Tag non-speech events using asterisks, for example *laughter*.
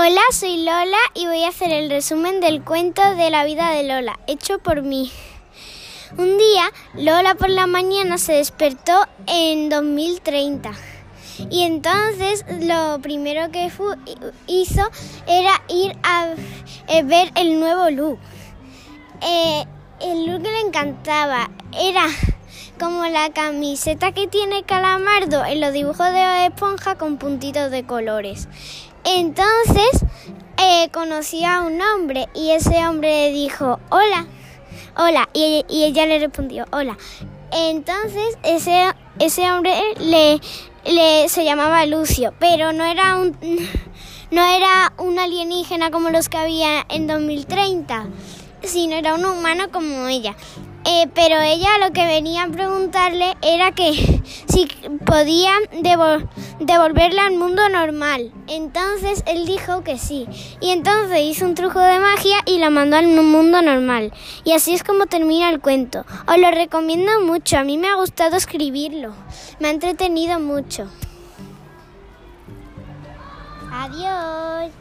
Hola, soy Lola y voy a hacer el resumen del cuento de la vida de Lola, hecho por mí. Un día, Lola por la mañana se despertó en 2030 y entonces lo primero que hizo era ir a eh, ver el nuevo look. Eh, el look que le encantaba era como la camiseta que tiene Calamardo en los dibujos de esponja con puntitos de colores. Entonces eh, a un hombre y ese hombre le dijo, hola, hola, y, ella le respondió, hola. Entonces ese, ese hombre le, le, se llamaba Lucio, pero no era un... *laughs* No era un alienígena como los que había en 2030, sino era un humano como ella. Eh, pero ella lo que venía a preguntarle era que *laughs* si podía devolverla al mundo normal. Entonces él dijo que sí. Y entonces hizo un truco de magia y la mandó al mundo normal. Y así es como termina el cuento. Os lo recomiendo mucho. A mí me ha gustado escribirlo. Me ha entretenido mucho. Adiós.